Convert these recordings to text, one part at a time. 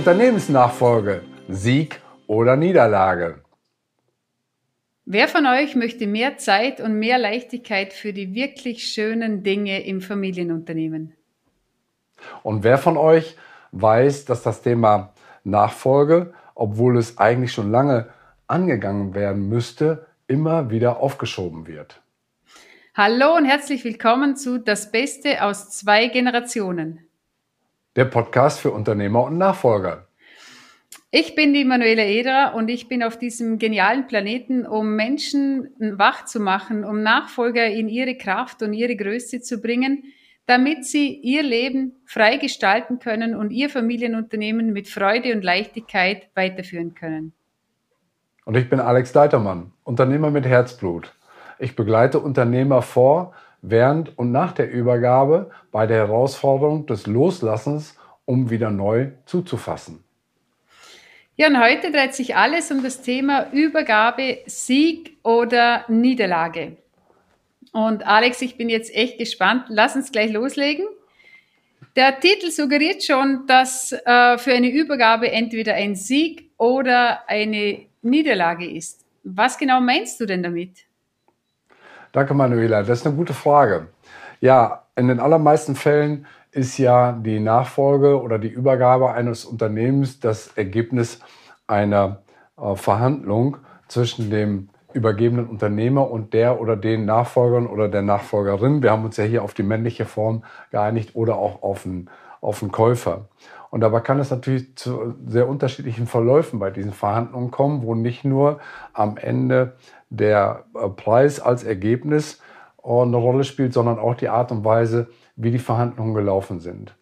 Unternehmensnachfolge, Sieg oder Niederlage. Wer von euch möchte mehr Zeit und mehr Leichtigkeit für die wirklich schönen Dinge im Familienunternehmen? Und wer von euch weiß, dass das Thema Nachfolge, obwohl es eigentlich schon lange angegangen werden müsste, immer wieder aufgeschoben wird? Hallo und herzlich willkommen zu Das Beste aus zwei Generationen. Der Podcast für Unternehmer und Nachfolger. Ich bin die Manuela Eder und ich bin auf diesem genialen Planeten, um Menschen wach zu machen, um Nachfolger in ihre Kraft und ihre Größe zu bringen, damit sie ihr Leben frei gestalten können und ihr Familienunternehmen mit Freude und Leichtigkeit weiterführen können. Und ich bin Alex Leitermann, Unternehmer mit Herzblut. Ich begleite Unternehmer vor, während und nach der Übergabe bei der Herausforderung des Loslassens, um wieder neu zuzufassen. Ja, und heute dreht sich alles um das Thema Übergabe, Sieg oder Niederlage. Und Alex, ich bin jetzt echt gespannt. Lass uns gleich loslegen. Der Titel suggeriert schon, dass äh, für eine Übergabe entweder ein Sieg oder eine Niederlage ist. Was genau meinst du denn damit? Danke, Manuela. Das ist eine gute Frage. Ja, in den allermeisten Fällen ist ja die Nachfolge oder die Übergabe eines Unternehmens das Ergebnis einer äh, Verhandlung zwischen dem übergebenen Unternehmer und der oder den Nachfolgern oder der Nachfolgerin. Wir haben uns ja hier auf die männliche Form geeinigt oder auch auf einen, auf einen Käufer. Und dabei kann es natürlich zu sehr unterschiedlichen Verläufen bei diesen Verhandlungen kommen, wo nicht nur am Ende der äh, Preis als Ergebnis äh, eine Rolle spielt, sondern auch die Art und Weise, wie die Verhandlungen gelaufen sind.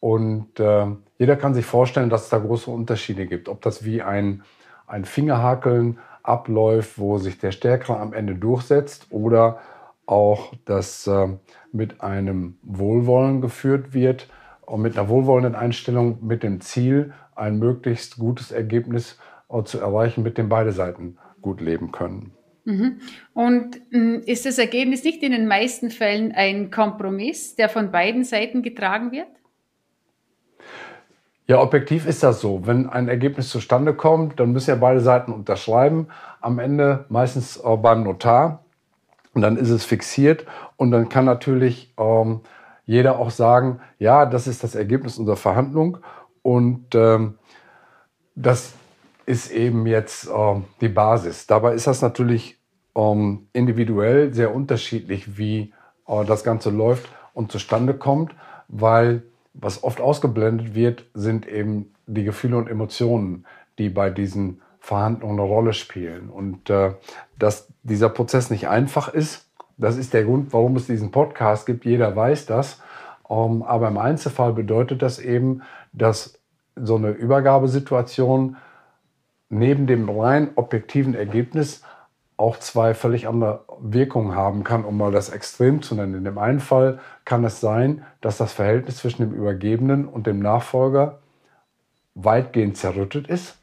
Und äh, jeder kann sich vorstellen, dass es da große Unterschiede gibt. Ob das wie ein, ein Fingerhakeln abläuft, wo sich der Stärkere am Ende durchsetzt oder auch das äh, mit einem Wohlwollen geführt wird und mit einer wohlwollenden Einstellung mit dem Ziel, ein möglichst gutes Ergebnis äh, zu erreichen, mit dem beide Seiten gut leben können. Mhm. Und hm, ist das Ergebnis nicht in den meisten Fällen ein Kompromiss, der von beiden Seiten getragen wird? Ja, objektiv ist das so. Wenn ein Ergebnis zustande kommt, dann müssen ja beide Seiten unterschreiben. Am Ende meistens beim Notar. Und dann ist es fixiert. Und dann kann natürlich ähm, jeder auch sagen, ja, das ist das Ergebnis unserer Verhandlung. Und ähm, das ist eben jetzt äh, die Basis. Dabei ist das natürlich ähm, individuell sehr unterschiedlich, wie äh, das Ganze läuft und zustande kommt, weil was oft ausgeblendet wird, sind eben die Gefühle und Emotionen, die bei diesen Verhandlungen eine Rolle spielen. Und äh, dass dieser Prozess nicht einfach ist, das ist der Grund, warum es diesen Podcast gibt. Jeder weiß das. Ähm, aber im Einzelfall bedeutet das eben, dass so eine Übergabesituation neben dem rein objektiven Ergebnis auch zwei völlig andere Wirkungen haben kann, um mal das Extrem zu nennen. In dem einen Fall kann es sein, dass das Verhältnis zwischen dem Übergebenen und dem Nachfolger weitgehend zerrüttet ist,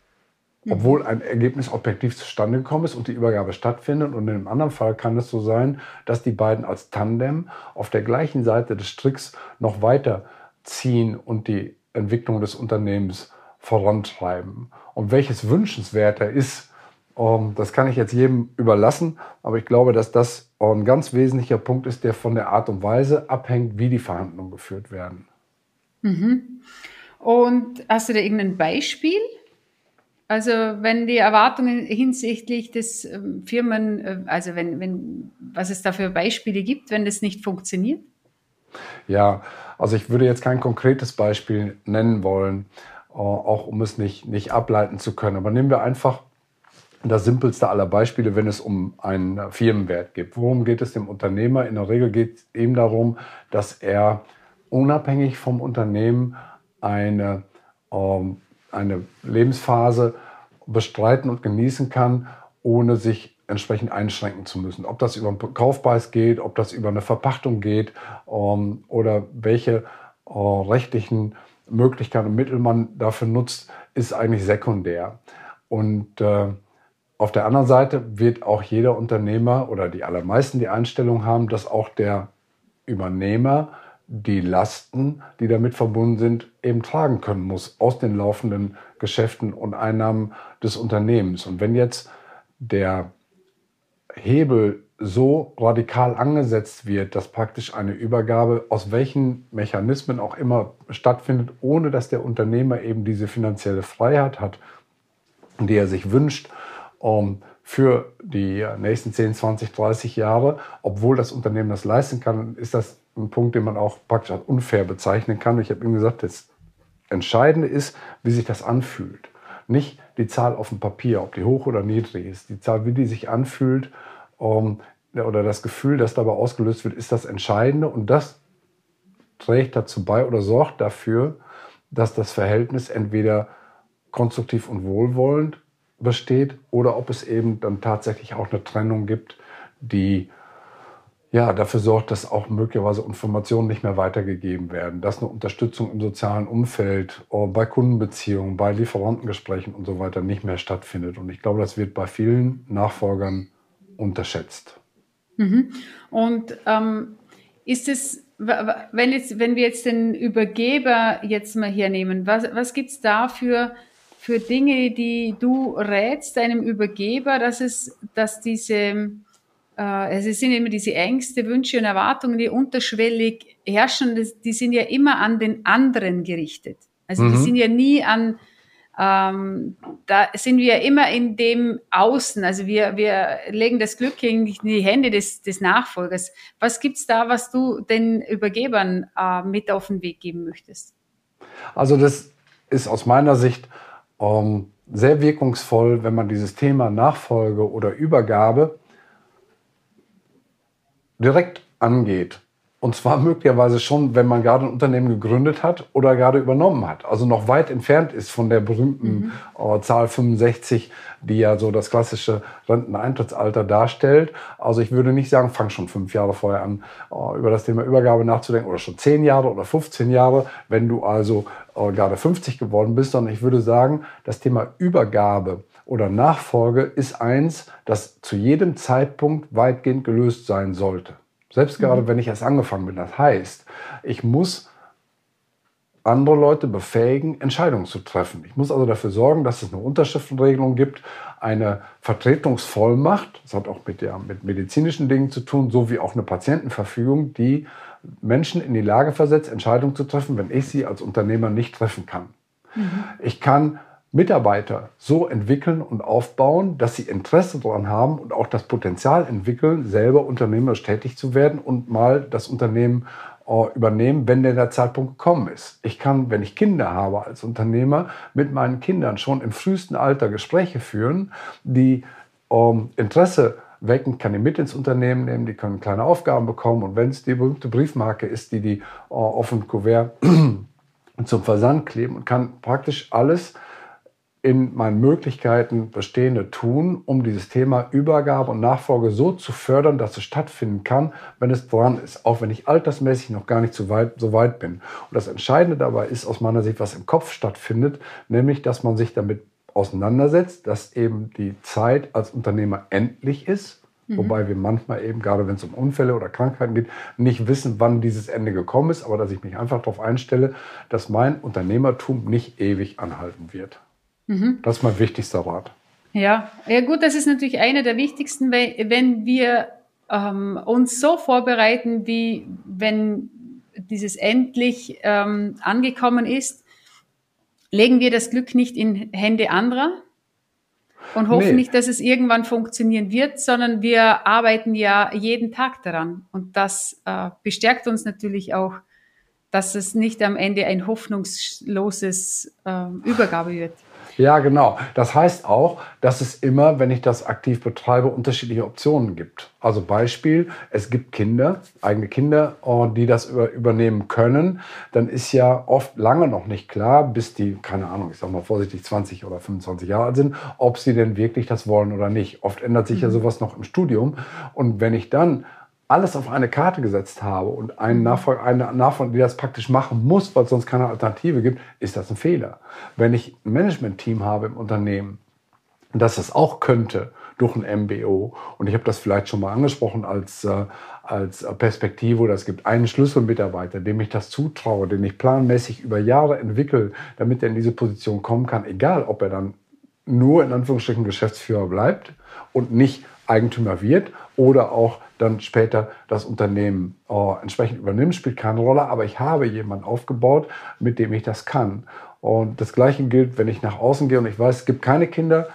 mhm. obwohl ein Ergebnis objektiv zustande gekommen ist und die Übergabe stattfindet. Und in dem anderen Fall kann es so sein, dass die beiden als Tandem auf der gleichen Seite des Stricks noch weiter ziehen und die Entwicklung des Unternehmens vorantreiben. Und welches wünschenswerter ist, ähm, das kann ich jetzt jedem überlassen, aber ich glaube, dass das ein ganz wesentlicher Punkt ist, der von der Art und Weise abhängt, wie die Verhandlungen geführt werden. Mhm. Und hast du da irgendein Beispiel? Also wenn die Erwartungen hinsichtlich des ähm, Firmen, äh, also wenn, wenn, was es da für Beispiele gibt, wenn das nicht funktioniert? Ja, also ich würde jetzt kein konkretes Beispiel nennen wollen, auch um es nicht, nicht ableiten zu können. Aber nehmen wir einfach das simpelste aller Beispiele, wenn es um einen Firmenwert geht. Worum geht es dem Unternehmer? In der Regel geht es eben darum, dass er unabhängig vom Unternehmen eine, ähm, eine Lebensphase bestreiten und genießen kann, ohne sich entsprechend einschränken zu müssen. Ob das über einen Kaufpreis geht, ob das über eine Verpachtung geht ähm, oder welche äh, rechtlichen Möglichkeiten und Mittel man dafür nutzt, ist eigentlich sekundär. Und äh, auf der anderen Seite wird auch jeder Unternehmer oder die allermeisten die Einstellung haben, dass auch der Übernehmer die Lasten, die damit verbunden sind, eben tragen können muss aus den laufenden Geschäften und Einnahmen des Unternehmens. Und wenn jetzt der Hebel so radikal angesetzt wird, dass praktisch eine Übergabe aus welchen Mechanismen auch immer stattfindet, ohne dass der Unternehmer eben diese finanzielle Freiheit hat, die er sich wünscht, um, für die nächsten 10, 20, 30 Jahre, obwohl das Unternehmen das leisten kann, ist das ein Punkt, den man auch praktisch als unfair bezeichnen kann. Ich habe ihm gesagt, das Entscheidende ist, wie sich das anfühlt. Nicht die Zahl auf dem Papier, ob die hoch oder niedrig ist. Die Zahl, wie die sich anfühlt um, oder das Gefühl, das dabei ausgelöst wird, ist das Entscheidende. Und das trägt dazu bei oder sorgt dafür, dass das Verhältnis entweder konstruktiv und wohlwollend besteht oder ob es eben dann tatsächlich auch eine Trennung gibt, die ja, dafür sorgt, dass auch möglicherweise Informationen nicht mehr weitergegeben werden, dass eine Unterstützung im sozialen Umfeld, äh, bei Kundenbeziehungen, bei Lieferantengesprächen und so weiter nicht mehr stattfindet. Und ich glaube, das wird bei vielen Nachfolgern unterschätzt. Mhm. Und ähm, ist es, wenn, jetzt, wenn wir jetzt den Übergeber jetzt mal hernehmen, was, was gibt es da für, für Dinge, die du rätst deinem Übergeber, dass es, dass diese äh, es sind immer diese Ängste, Wünsche und Erwartungen, die unterschwellig herrschen, die sind ja immer an den anderen gerichtet. Also mhm. die sind ja nie an, ähm, da sind wir immer in dem Außen. Also wir, wir legen das Glück in die Hände des, des Nachfolgers. Was gibt's da, was du den Übergebern äh, mit auf den Weg geben möchtest? Also das ist aus meiner Sicht ähm, sehr wirkungsvoll, wenn man dieses Thema Nachfolge oder Übergabe direkt angeht. Und zwar möglicherweise schon, wenn man gerade ein Unternehmen gegründet hat oder gerade übernommen hat. Also noch weit entfernt ist von der berühmten mhm. äh, Zahl 65, die ja so das klassische Renteneintrittsalter darstellt. Also ich würde nicht sagen, fang schon fünf Jahre vorher an, äh, über das Thema Übergabe nachzudenken oder schon zehn Jahre oder 15 Jahre, wenn du also äh, gerade 50 geworden bist, sondern ich würde sagen, das Thema Übergabe oder Nachfolge ist eins, das zu jedem Zeitpunkt weitgehend gelöst sein sollte. Selbst mhm. gerade wenn ich erst angefangen bin. Das heißt, ich muss andere Leute befähigen, Entscheidungen zu treffen. Ich muss also dafür sorgen, dass es eine Unterschriftenregelung gibt, eine Vertretungsvollmacht, das hat auch mit, ja, mit medizinischen Dingen zu tun, sowie auch eine Patientenverfügung, die Menschen in die Lage versetzt, Entscheidungen zu treffen, wenn ich sie als Unternehmer nicht treffen kann. Mhm. Ich kann Mitarbeiter so entwickeln und aufbauen, dass sie Interesse daran haben und auch das Potenzial entwickeln, selber unternehmerisch tätig zu werden und mal das Unternehmen äh, übernehmen, wenn denn der Zeitpunkt gekommen ist. Ich kann, wenn ich Kinder habe als Unternehmer, mit meinen Kindern schon im frühesten Alter Gespräche führen, die ähm, Interesse wecken, kann die mit ins Unternehmen nehmen, die können kleine Aufgaben bekommen und wenn es die berühmte Briefmarke ist, die die äh, auf ein Kuvert zum Versand kleben und kann praktisch alles in meinen Möglichkeiten Bestehende tun, um dieses Thema Übergabe und Nachfolge so zu fördern, dass es stattfinden kann, wenn es dran ist, auch wenn ich altersmäßig noch gar nicht so weit, so weit bin. Und das Entscheidende dabei ist aus meiner Sicht, was im Kopf stattfindet, nämlich, dass man sich damit auseinandersetzt, dass eben die Zeit als Unternehmer endlich ist, mhm. wobei wir manchmal eben, gerade wenn es um Unfälle oder Krankheiten geht, nicht wissen, wann dieses Ende gekommen ist, aber dass ich mich einfach darauf einstelle, dass mein Unternehmertum nicht ewig anhalten wird. Mhm. Das ist mein wichtigster Rat. Ja, ja gut, das ist natürlich einer der wichtigsten, wenn wir ähm, uns so vorbereiten, wie wenn dieses endlich ähm, angekommen ist, legen wir das Glück nicht in Hände anderer und hoffen nee. nicht, dass es irgendwann funktionieren wird, sondern wir arbeiten ja jeden Tag daran. Und das äh, bestärkt uns natürlich auch, dass es nicht am Ende ein hoffnungsloses äh, Übergabe wird. Ja, genau. Das heißt auch, dass es immer, wenn ich das aktiv betreibe, unterschiedliche Optionen gibt. Also Beispiel, es gibt Kinder, eigene Kinder, äh, die das übernehmen können. Dann ist ja oft lange noch nicht klar, bis die, keine Ahnung, ich sag mal vorsichtig 20 oder 25 Jahre alt sind, ob sie denn wirklich das wollen oder nicht. Oft ändert sich mhm. ja sowas noch im Studium. Und wenn ich dann alles auf eine Karte gesetzt habe und einen mhm. Nachfolger, eine Nachfolger, die das praktisch machen muss, weil es sonst keine Alternative gibt, ist das ein Fehler. Wenn ich ein Management-Team habe im Unternehmen, dass es auch könnte durch ein MBO. Und ich habe das vielleicht schon mal angesprochen als, äh, als Perspektive, oder es gibt einen Schlüsselmitarbeiter, dem ich das zutraue, den ich planmäßig über Jahre entwickle, damit er in diese Position kommen kann, egal ob er dann nur in Anführungsstrichen Geschäftsführer bleibt und nicht Eigentümer wird oder auch dann später das Unternehmen äh, entsprechend übernimmt, spielt keine Rolle. Aber ich habe jemanden aufgebaut, mit dem ich das kann. Und das Gleiche gilt, wenn ich nach außen gehe und ich weiß, es gibt keine Kinder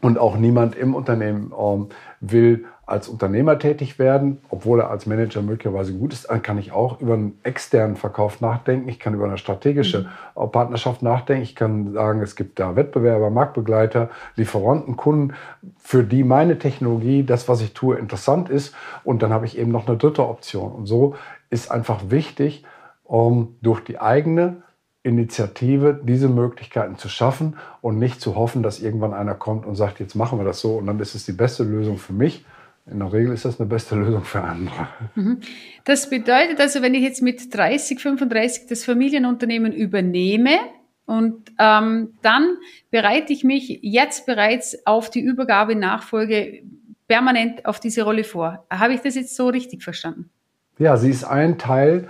und auch niemand im Unternehmen ähm, will als Unternehmer tätig werden, obwohl er als Manager möglicherweise gut ist, dann kann ich auch über einen externen Verkauf nachdenken. Ich kann über eine strategische mhm. Partnerschaft nachdenken. Ich kann sagen, es gibt da Wettbewerber, Marktbegleiter, Lieferanten, Kunden, für die meine Technologie, das, was ich tue, interessant ist. Und dann habe ich eben noch eine dritte Option. Und so ist einfach wichtig, um durch die eigene Initiative, diese Möglichkeiten zu schaffen und nicht zu hoffen, dass irgendwann einer kommt und sagt, jetzt machen wir das so und dann ist es die beste Lösung für mich. In der Regel ist das eine beste Lösung für andere. Mhm. Das bedeutet also, wenn ich jetzt mit 30, 35 das Familienunternehmen übernehme und ähm, dann bereite ich mich jetzt bereits auf die Übergabe Nachfolge permanent auf diese Rolle vor. Habe ich das jetzt so richtig verstanden? Ja, sie ist ein Teil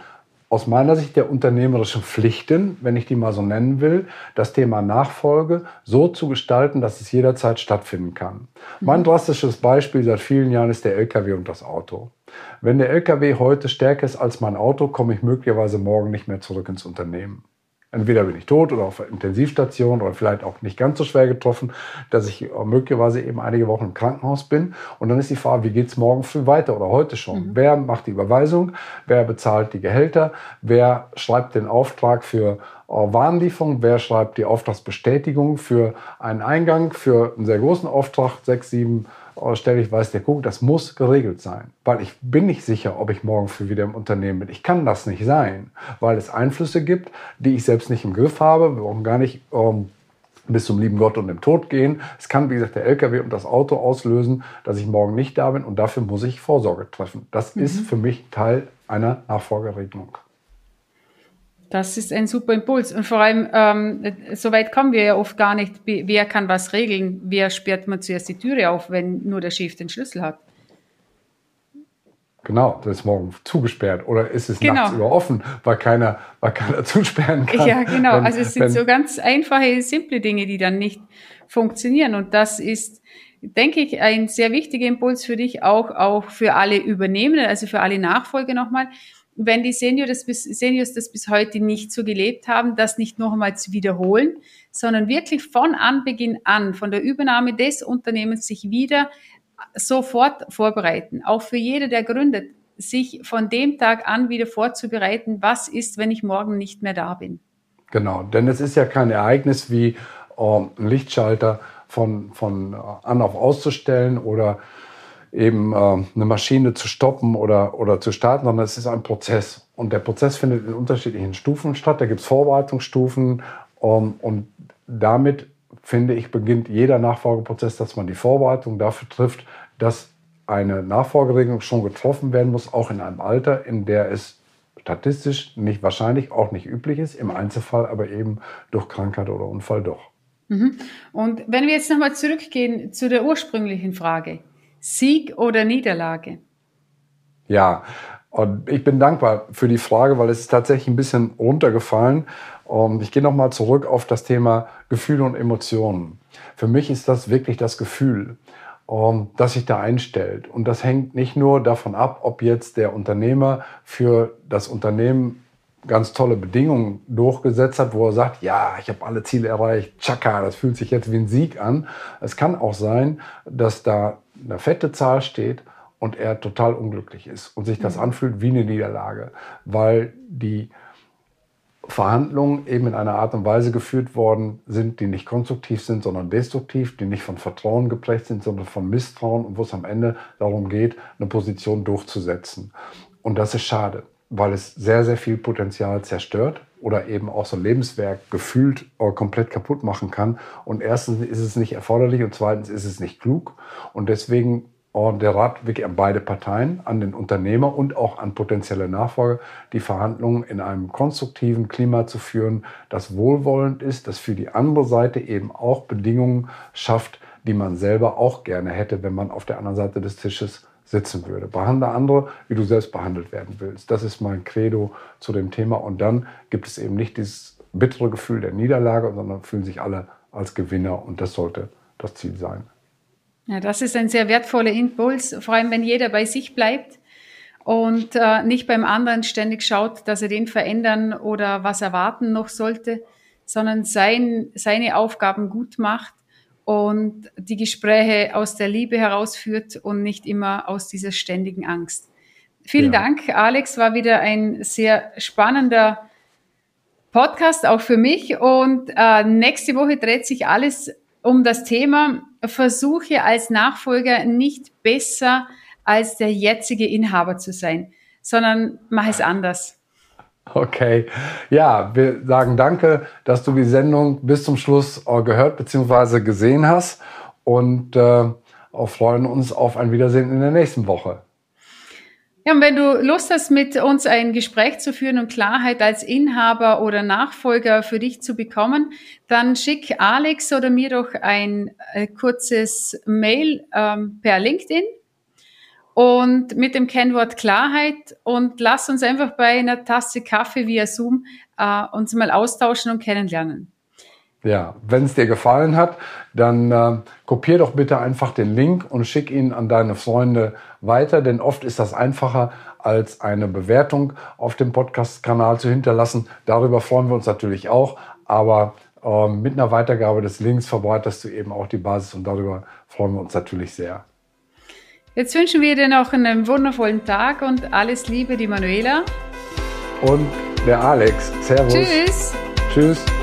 aus meiner Sicht der unternehmerischen Pflichten, wenn ich die mal so nennen will, das Thema Nachfolge so zu gestalten, dass es jederzeit stattfinden kann. Mhm. Mein drastisches Beispiel seit vielen Jahren ist der LKW und das Auto. Wenn der LKW heute stärker ist als mein Auto, komme ich möglicherweise morgen nicht mehr zurück ins Unternehmen. Entweder bin ich tot oder auf der Intensivstation oder vielleicht auch nicht ganz so schwer getroffen, dass ich möglicherweise eben einige Wochen im Krankenhaus bin. Und dann ist die Frage, wie geht es morgen früh weiter oder heute schon? Mhm. Wer macht die Überweisung? Wer bezahlt die Gehälter? Wer schreibt den Auftrag für äh, Warenlieferung? Wer schreibt die Auftragsbestätigung für einen Eingang, für einen sehr großen Auftrag, sechs, sieben stelle ich weiß, der guckt, das muss geregelt sein. Weil ich bin nicht sicher, ob ich morgen früh wieder im Unternehmen bin. Ich kann das nicht sein, weil es Einflüsse gibt, die ich selbst nicht im Griff habe. Wir brauchen gar nicht ähm, bis zum lieben Gott und dem Tod gehen. Es kann, wie gesagt, der LKW und das Auto auslösen, dass ich morgen nicht da bin und dafür muss ich Vorsorge treffen. Das mhm. ist für mich Teil einer Nachfolgeregelung. Das ist ein super Impuls. Und vor allem, ähm, so weit kommen wir ja oft gar nicht. Wer kann was regeln? Wer sperrt man zuerst die Türe auf, wenn nur der Chef den Schlüssel hat? Genau, das ist morgen zugesperrt. Oder ist es genau. nachts über offen, weil keiner, weil keiner zusperren kann? Ja, genau. Wenn, also es sind so ganz einfache, simple Dinge, die dann nicht funktionieren. Und das ist, denke ich, ein sehr wichtiger Impuls für dich, auch, auch für alle Übernehmenden, also für alle Nachfolger nochmal wenn die Senior das bis, Seniors das bis heute nicht so gelebt haben, das nicht noch einmal zu wiederholen, sondern wirklich von Anbeginn an, von der Übernahme des Unternehmens sich wieder sofort vorbereiten. Auch für jeder, der gründet, sich von dem Tag an wieder vorzubereiten, was ist, wenn ich morgen nicht mehr da bin. Genau, denn es ist ja kein Ereignis wie äh, ein Lichtschalter von, von an auf auszustellen oder eben äh, eine Maschine zu stoppen oder, oder zu starten, sondern es ist ein Prozess. Und der Prozess findet in unterschiedlichen Stufen statt. Da gibt es Vorbereitungsstufen um, und damit, finde ich, beginnt jeder Nachfolgeprozess, dass man die Vorbereitung dafür trifft, dass eine Nachfolgeregelung schon getroffen werden muss, auch in einem Alter, in der es statistisch nicht wahrscheinlich auch nicht üblich ist, im Einzelfall aber eben durch Krankheit oder Unfall doch. Mhm. Und wenn wir jetzt nochmal zurückgehen zu der ursprünglichen Frage, Sieg oder Niederlage? Ja, und ich bin dankbar für die Frage, weil es ist tatsächlich ein bisschen runtergefallen. Und ich gehe nochmal zurück auf das Thema Gefühle und Emotionen. Für mich ist das wirklich das Gefühl, das sich da einstellt. Und das hängt nicht nur davon ab, ob jetzt der Unternehmer für das Unternehmen ganz tolle Bedingungen durchgesetzt hat, wo er sagt, ja, ich habe alle Ziele erreicht, tschakka, das fühlt sich jetzt wie ein Sieg an. Es kann auch sein, dass da eine fette Zahl steht und er total unglücklich ist und sich das mhm. anfühlt wie eine Niederlage, weil die Verhandlungen eben in einer Art und Weise geführt worden sind, die nicht konstruktiv sind, sondern destruktiv, die nicht von Vertrauen geprägt sind, sondern von Misstrauen und wo es am Ende darum geht, eine Position durchzusetzen. Und das ist schade, weil es sehr, sehr viel Potenzial zerstört oder eben auch so ein Lebenswerk gefühlt äh, komplett kaputt machen kann. Und erstens ist es nicht erforderlich und zweitens ist es nicht klug. Und deswegen äh, der Rat wirklich an beide Parteien, an den Unternehmer und auch an potenzielle Nachfolger, die Verhandlungen in einem konstruktiven Klima zu führen, das wohlwollend ist, das für die andere Seite eben auch Bedingungen schafft, die man selber auch gerne hätte, wenn man auf der anderen Seite des Tisches sitzen würde. Behandle andere, wie du selbst behandelt werden willst. Das ist mein Credo zu dem Thema. Und dann gibt es eben nicht dieses bittere Gefühl der Niederlage, sondern fühlen sich alle als Gewinner. Und das sollte das Ziel sein. Ja, das ist ein sehr wertvoller Impuls, vor allem wenn jeder bei sich bleibt und äh, nicht beim anderen ständig schaut, dass er den verändern oder was erwarten noch sollte, sondern sein, seine Aufgaben gut macht und die Gespräche aus der Liebe herausführt und nicht immer aus dieser ständigen Angst. Vielen ja. Dank, Alex. War wieder ein sehr spannender Podcast, auch für mich. Und äh, nächste Woche dreht sich alles um das Thema, versuche als Nachfolger nicht besser als der jetzige Inhaber zu sein, sondern mach es anders. Okay, ja, wir sagen danke, dass du die Sendung bis zum Schluss äh, gehört bzw. gesehen hast und äh, freuen uns auf ein Wiedersehen in der nächsten Woche. Ja, und wenn du Lust hast, mit uns ein Gespräch zu führen und Klarheit als Inhaber oder Nachfolger für dich zu bekommen, dann schick Alex oder mir doch ein äh, kurzes Mail ähm, per LinkedIn und mit dem Kennwort Klarheit und lass uns einfach bei einer Tasse Kaffee via Zoom äh, uns mal austauschen und kennenlernen. Ja, wenn es dir gefallen hat, dann äh, kopier doch bitte einfach den Link und schick ihn an deine Freunde weiter, denn oft ist das einfacher als eine Bewertung auf dem Podcast-Kanal zu hinterlassen. Darüber freuen wir uns natürlich auch, aber äh, mit einer Weitergabe des Links verbreitest du eben auch die Basis und darüber freuen wir uns natürlich sehr. Jetzt wünschen wir dir noch einen wundervollen Tag und alles Liebe, die Manuela. Und der Alex. Servus. Tschüss. Tschüss.